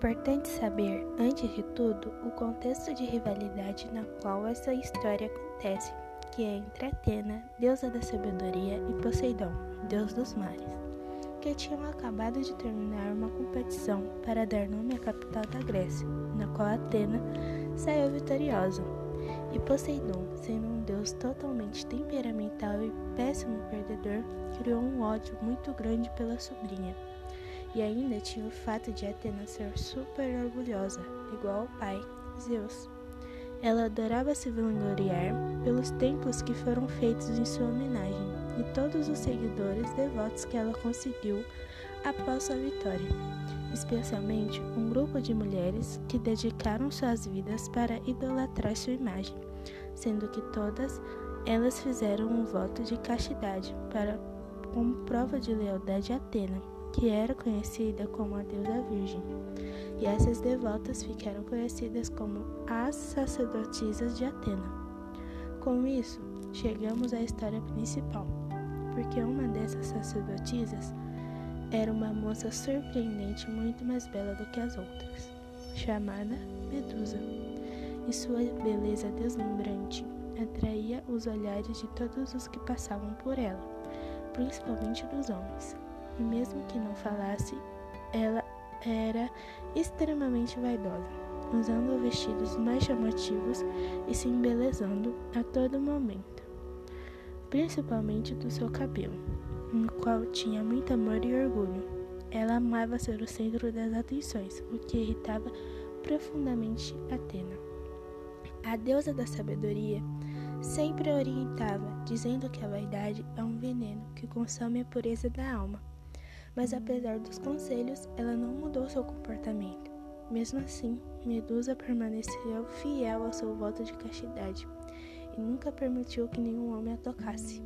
importante saber, antes de tudo, o contexto de rivalidade na qual essa história acontece, que é entre Atena, deusa da sabedoria, e Poseidon, deus dos mares, que tinham acabado de terminar uma competição para dar nome à capital da Grécia, na qual Atena saiu vitoriosa. E Poseidon, sendo um deus totalmente temperamental e péssimo perdedor, criou um ódio muito grande pela sobrinha. E ainda tinha o fato de Atena ser super orgulhosa, igual ao pai, Zeus. Ela adorava se vangloriar pelos templos que foram feitos em sua homenagem e todos os seguidores devotos que ela conseguiu após sua vitória, especialmente um grupo de mulheres que dedicaram suas vidas para idolatrar sua imagem, sendo que todas elas fizeram um voto de castidade para como prova de lealdade a Atena que era conhecida como a deusa virgem, e essas devotas ficaram conhecidas como as sacerdotisas de Atena. Com isso, chegamos à história principal, porque uma dessas sacerdotisas era uma moça surpreendente muito mais bela do que as outras, chamada Medusa, e sua beleza deslumbrante atraía os olhares de todos os que passavam por ela, principalmente dos homens e mesmo que não falasse, ela era extremamente vaidosa, usando vestidos mais chamativos e se embelezando a todo momento, principalmente do seu cabelo, no qual tinha muito amor e orgulho. Ela amava ser o centro das atenções, o que irritava profundamente Atena. A deusa da sabedoria sempre a orientava, dizendo que a vaidade é um veneno que consome a pureza da alma mas apesar dos conselhos, ela não mudou seu comportamento. Mesmo assim, Medusa permaneceu fiel ao seu voto de castidade e nunca permitiu que nenhum homem a tocasse.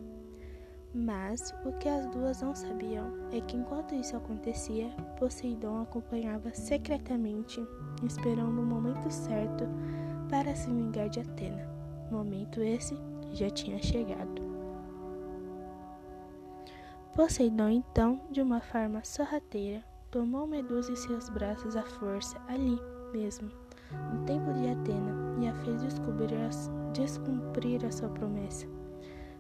Mas o que as duas não sabiam é que enquanto isso acontecia, Poseidon acompanhava secretamente, esperando o momento certo para se vingar de Atena. Momento esse já tinha chegado. Poseidon, então, de uma forma sorrateira, tomou Medusa em seus braços à força, ali mesmo, no templo de Atena, e a fez descumprir a sua promessa.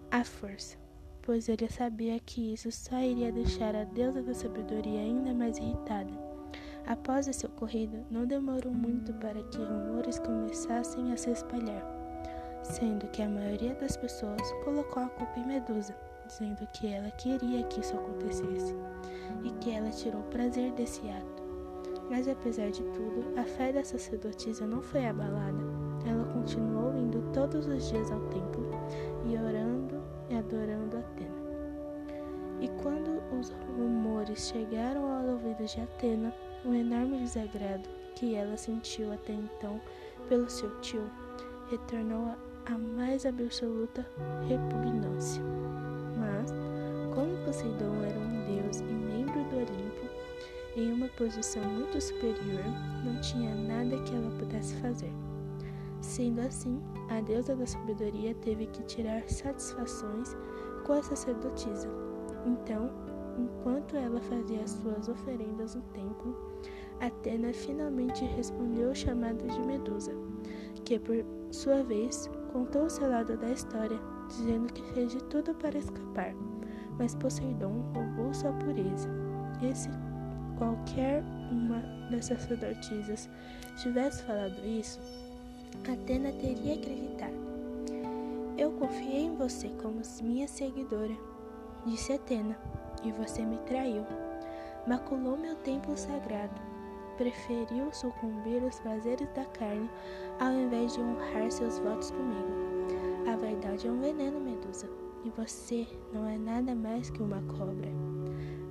À força, pois ele sabia que isso só iria deixar a deusa da sabedoria ainda mais irritada. Após esse ocorrido, não demorou muito para que rumores começassem a se espalhar, sendo que a maioria das pessoas colocou a culpa em Medusa dizendo que ela queria que isso acontecesse e que ela tirou prazer desse ato. Mas apesar de tudo, a fé da sacerdotisa não foi abalada. Ela continuou indo todos os dias ao templo e orando e adorando Atena. E quando os rumores chegaram ao ouvido de Atena, o enorme desagrado que ela sentiu até então pelo seu tio retornou a mais absoluta repugnância. Mas, como Poseidon era um deus e membro do Olimpo, em uma posição muito superior, não tinha nada que ela pudesse fazer. Sendo assim, a deusa da sabedoria teve que tirar satisfações com a sacerdotisa. Então, enquanto ela fazia as suas oferendas no templo, Atena finalmente respondeu o chamado de Medusa, que por sua vez contou o seu lado da história dizendo que fez de tudo para escapar, mas Poseidon roubou sua pureza. E se qualquer uma das sacerdotisas tivesse falado isso, Atena teria acreditado. Eu confiei em você como minha seguidora, disse Atena, e você me traiu. Maculou meu templo sagrado. Preferiu sucumbir aos prazeres da carne ao invés de honrar seus votos comigo. A vaidade é um veneno, Medusa, e você não é nada mais que uma cobra.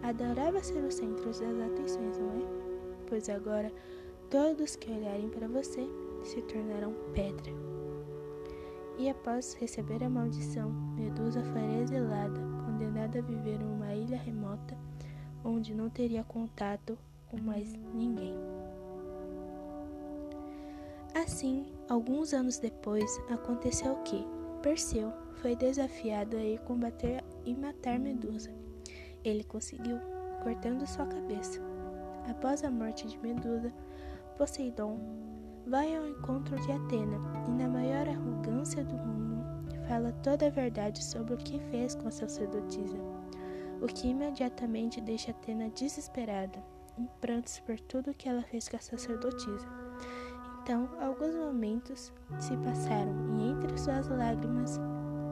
Adorava ser o centro das atenções, não é? Pois agora todos que olharem para você se tornarão pedra. E após receber a maldição, Medusa foi exilada, condenada a viver em uma ilha remota onde não teria contato com mais ninguém. Assim, alguns anos depois, aconteceu o que, Perseu foi desafiado a ir combater e matar Medusa. Ele conseguiu, cortando sua cabeça. Após a morte de Medusa, Poseidon vai ao encontro de Atena e, na maior arrogância do mundo, fala toda a verdade sobre o que fez com a sacerdotisa, o que imediatamente deixa Atena desesperada, em prantos por tudo que ela fez com a sacerdotisa. Então, alguns momentos se passaram e entre suas lágrimas,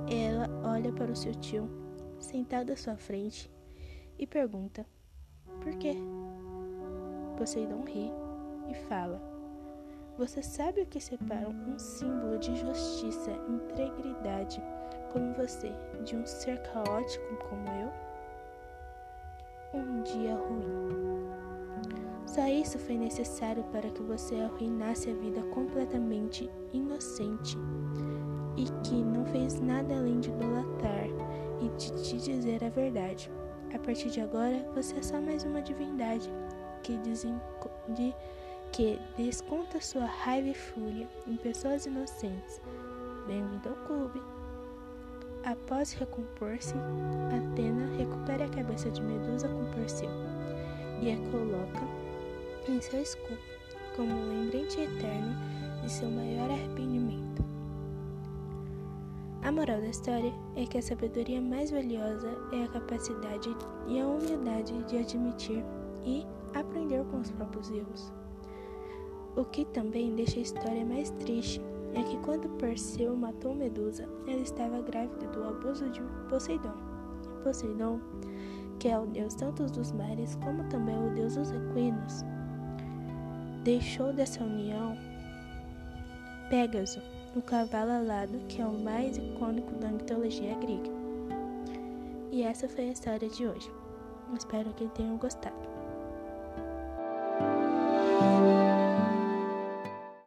ela olha para o seu tio, sentado à sua frente, e pergunta: Por quê? Poseidon ri e fala: Você sabe o que separa um símbolo de justiça e integridade como você de um ser caótico como eu? Um dia ruim. Só isso foi necessário para que você arruinasse a vida completamente inocente e que não fez nada além de idolatrar e de te dizer a verdade. A partir de agora, você é só mais uma divindade que, de, que desconta sua raiva e fúria em pessoas inocentes. Bem-vindo ao clube. Após recompor-se, Atena recupera a cabeça de Medusa com Perseu e a coloca em seu escudo, como um lembrete eterno de seu maior arrependimento. A moral da história é que a sabedoria mais valiosa é a capacidade e a humildade de admitir e aprender com os próprios erros. O que também deixa a história mais triste é que quando Perseu matou Medusa, ela estava grávida do abuso de Poseidon. Poseidon, que é o deus tanto dos mares como também o deus dos equinos, deixou dessa união Pégaso, o cavalo alado, que é o mais icônico da mitologia grega. E essa foi a história de hoje. Espero que tenham gostado.